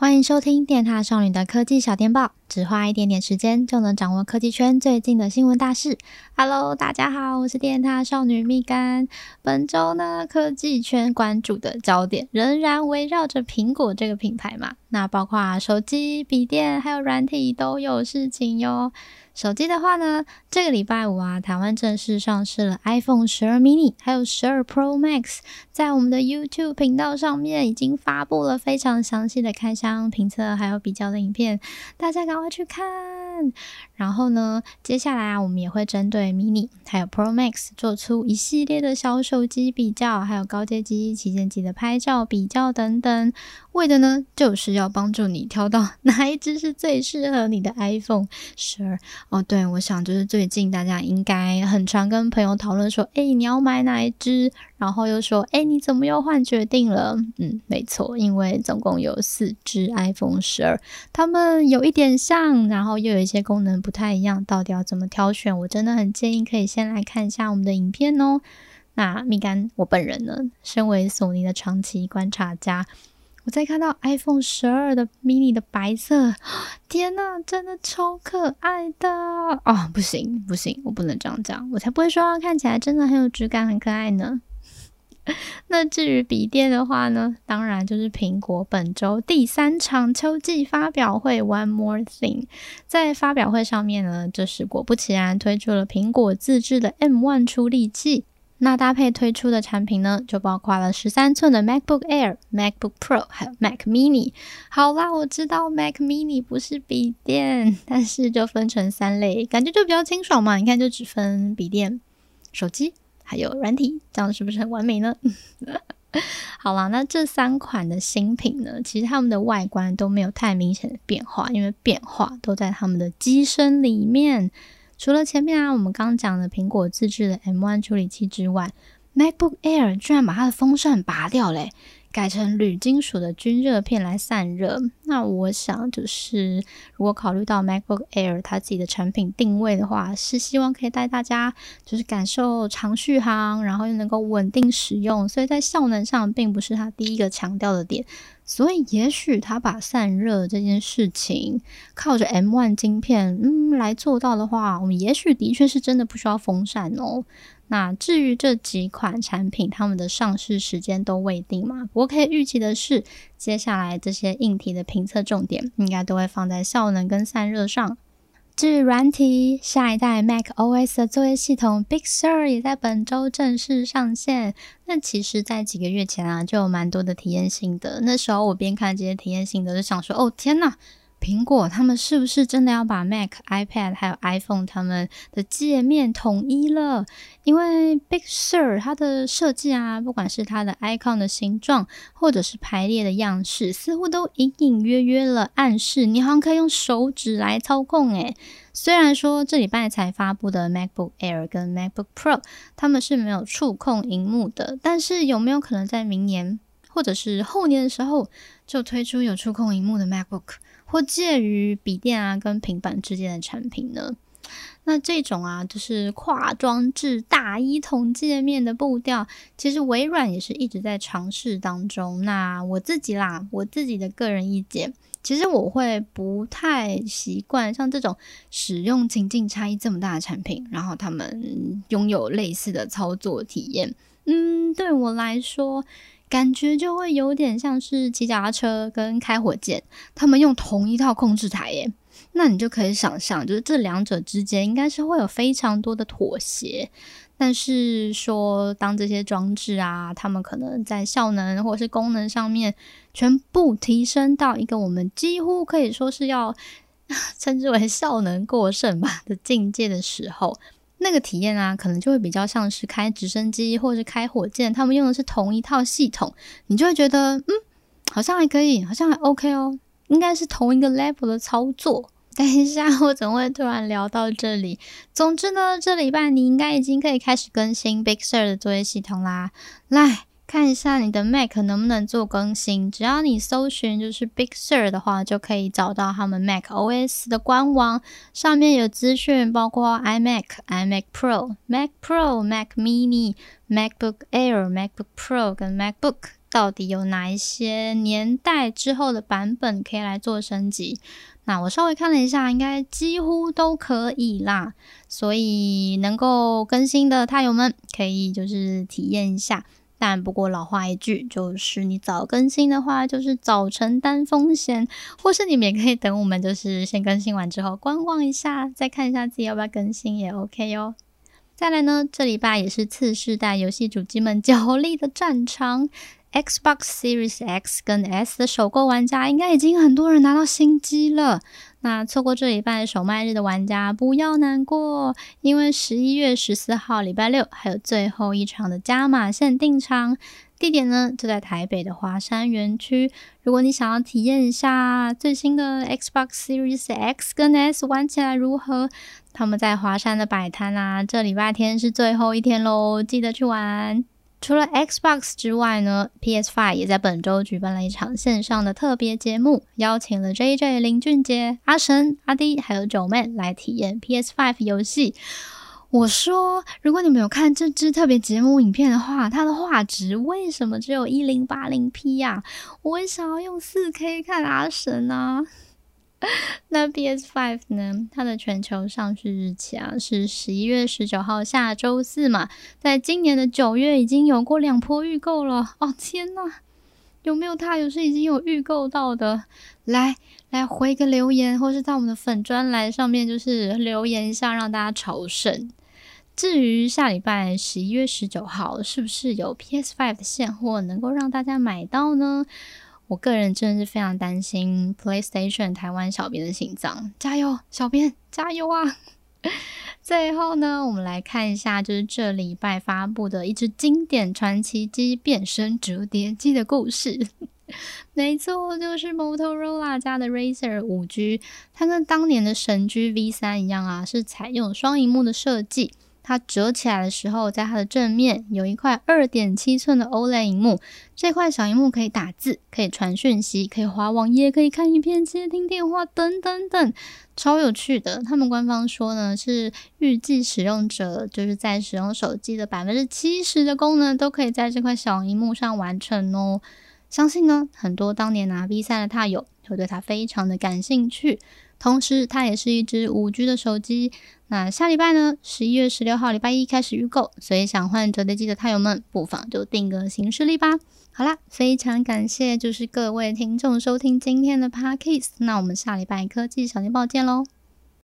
欢迎收听电塔少女的科技小电报，只花一点点时间就能掌握科技圈最近的新闻大事。Hello，大家好，我是电獭少女蜜柑。本周呢，科技圈关注的焦点仍然围绕着苹果这个品牌嘛，那包括手机、笔电还有软体都有事情哟。手机的话呢，这个礼拜五啊，台湾正式上市了 iPhone 十二 mini，还有十二 Pro Max，在我们的 YouTube 频道上面已经发布了非常详细的开箱评测还有比较的影片，大家赶快去看。然后呢，接下来啊，我们也会针对 mini 还有 Pro Max 做出一系列的小手机比较，还有高阶机、旗舰机的拍照比较等等，为的呢，就是要帮助你挑到 哪一只是最适合你的 iPhone 十二。哦，对，我想就是最近大家应该很常跟朋友讨论说，哎，你要买哪一支？然后又说，哎，你怎么又换决定了？嗯，没错，因为总共有四支 iPhone 十二，它们有一点像，然后又有一些功能不太一样，到底要怎么挑选？我真的很建议可以先来看一下我们的影片哦。那蜜柑，我本人呢，身为索尼的长期观察家。我在看到 iPhone 十二的 mini 的白色，天呐，真的超可爱的哦！不行不行，我不能这样讲，我才不会说看起来真的很有质感、很可爱呢。那至于笔电的话呢，当然就是苹果本周第三场秋季发表会 One More Thing，在发表会上面呢，就是果不其然推出了苹果自制的 M1 处理器。那搭配推出的产品呢，就包括了十三寸的 MacBook Air、MacBook Pro，还有 Mac Mini。好啦，我知道 Mac Mini 不是笔电，但是就分成三类，感觉就比较清爽嘛。你看，就只分笔电、手机还有软体，这样是不是很完美呢？好啦，那这三款的新品呢，其实它们的外观都没有太明显的变化，因为变化都在它们的机身里面。除了前面啊，我们刚讲的苹果自制的 M1 处理器之外，MacBook Air 居然把它的风扇拔掉嘞，改成铝金属的均热片来散热。那我想就是，如果考虑到 MacBook Air 它自己的产品定位的话，是希望可以带大家就是感受长续航，然后又能够稳定使用，所以在效能上并不是它第一个强调的点。所以，也许他把散热这件事情靠着 M one 晶片，嗯，来做到的话，我们也许的确是真的不需要风扇哦。那至于这几款产品，他们的上市时间都未定嘛。不过可以预期的是，接下来这些硬体的评测重点，应该都会放在效能跟散热上。至于软体，下一代 Mac OS 的作业系统 Big Sur 也在本周正式上线。那其实，在几个月前啊，就有蛮多的体验性的。那时候我边看这些体验性的，就想说：“哦，天呐！”苹果他们是不是真的要把 Mac、iPad 还有 iPhone 他们的界面统一了？因为 Big Sur 它的设计啊，不管是它的 icon 的形状，或者是排列的样式，似乎都隐隐约约了暗示你好像可以用手指来操控。诶，虽然说这礼拜才发布的 MacBook Air 跟 MacBook Pro 他们是没有触控荧幕的，但是有没有可能在明年或者是后年的时候就推出有触控荧幕的 MacBook？或介于笔电啊跟平板之间的产品呢？那这种啊，就是跨装置大一统界面的步调，其实微软也是一直在尝试当中。那我自己啦，我自己的个人意见，其实我会不太习惯像这种使用情境差异这么大的产品，然后他们拥有类似的操作体验。嗯，对我来说。感觉就会有点像是骑脚踏车跟开火箭，他们用同一套控制台耶，那你就可以想象，就是这两者之间应该是会有非常多的妥协。但是说，当这些装置啊，他们可能在效能或是功能上面全部提升到一个我们几乎可以说是要 称之为效能过剩吧的境界的时候。那个体验啊，可能就会比较像是开直升机或是开火箭，他们用的是同一套系统，你就会觉得，嗯，好像还可以，好像还 OK 哦，应该是同一个 level 的操作。等一下，我怎么会突然聊到这里？总之呢，这礼拜你应该已经可以开始更新 Big Sur 的作业系统啦，来。看一下你的 Mac 能不能做更新，只要你搜寻就是 Big Sur 的话，就可以找到他们 Mac OS 的官网，上面有资讯，包括 iMac、iMac Pro、Mac Pro、Mac Mini、MacBook Air、MacBook Pro 跟 MacBook 到底有哪一些年代之后的版本可以来做升级？那我稍微看了一下，应该几乎都可以啦。所以能够更新的他友们可以就是体验一下。但不过老话一句，就是你早更新的话，就是早承担风险，或是你们也可以等我们就是先更新完之后观望一下，再看一下自己要不要更新也 OK 哦。再来呢，这里吧也是次世代游戏主机们角力的战场。Xbox Series X 跟 S 的首购玩家，应该已经很多人拿到新机了。那错过这礼拜首卖日的玩家不要难过，因为十一月十四号礼拜六还有最后一场的加码限定场，地点呢就在台北的华山园区。如果你想要体验一下最新的 Xbox Series X 跟 S 玩起来如何，他们在华山的摆摊啊，这礼拜天是最后一天喽，记得去玩。除了 Xbox 之外呢，PS5 也在本周举办了一场线上的特别节目，邀请了 JJ 林俊杰、阿神、阿滴还有九妹来体验 PS5 游戏。我说，如果你们有看这支特别节目影片的话，它的画质为什么只有一零八零 P 呀？我也想要用四 K 看阿神啊！那 PS Five 呢？它的全球上市日期啊是十一月十九号，下周四嘛。在今年的九月已经有过两波预购了。哦天呐，有没有他有是已经有预购到的？来来回个留言，或是到我们的粉专栏上面就是留言一下，让大家朝圣。至于下礼拜十一月十九号是不是有 PS Five 的现货能够让大家买到呢？我个人真的是非常担心 PlayStation 台湾小编的心脏，加油，小编加油啊！最后呢，我们来看一下，就是这礼拜发布的一支经典传奇机变身折叠机的故事。没错，就是 Motorola 家的 Razer 5G，它跟当年的神机 V3 一样啊，是采用双荧幕的设计。它折起来的时候，在它的正面有一块二点七寸的 OLED 萤幕。这块小萤幕可以打字，可以传讯息，可以滑网页，可以看影片、接听电话等等等，超有趣的。他们官方说呢，是预计使用者就是在使用手机的百分之七十的功能都可以在这块小萤幕上完成哦。相信呢，很多当年拿 V 三的踏友会对它非常的感兴趣。同时，它也是一支五 G 的手机。那下礼拜呢，十一月十六号礼拜一开始预购，所以想换折叠机的太友们，不妨就定个行事历吧。好啦，非常感谢就是各位听众收听今天的 Parkcase，那我们下礼拜科技小电报见喽。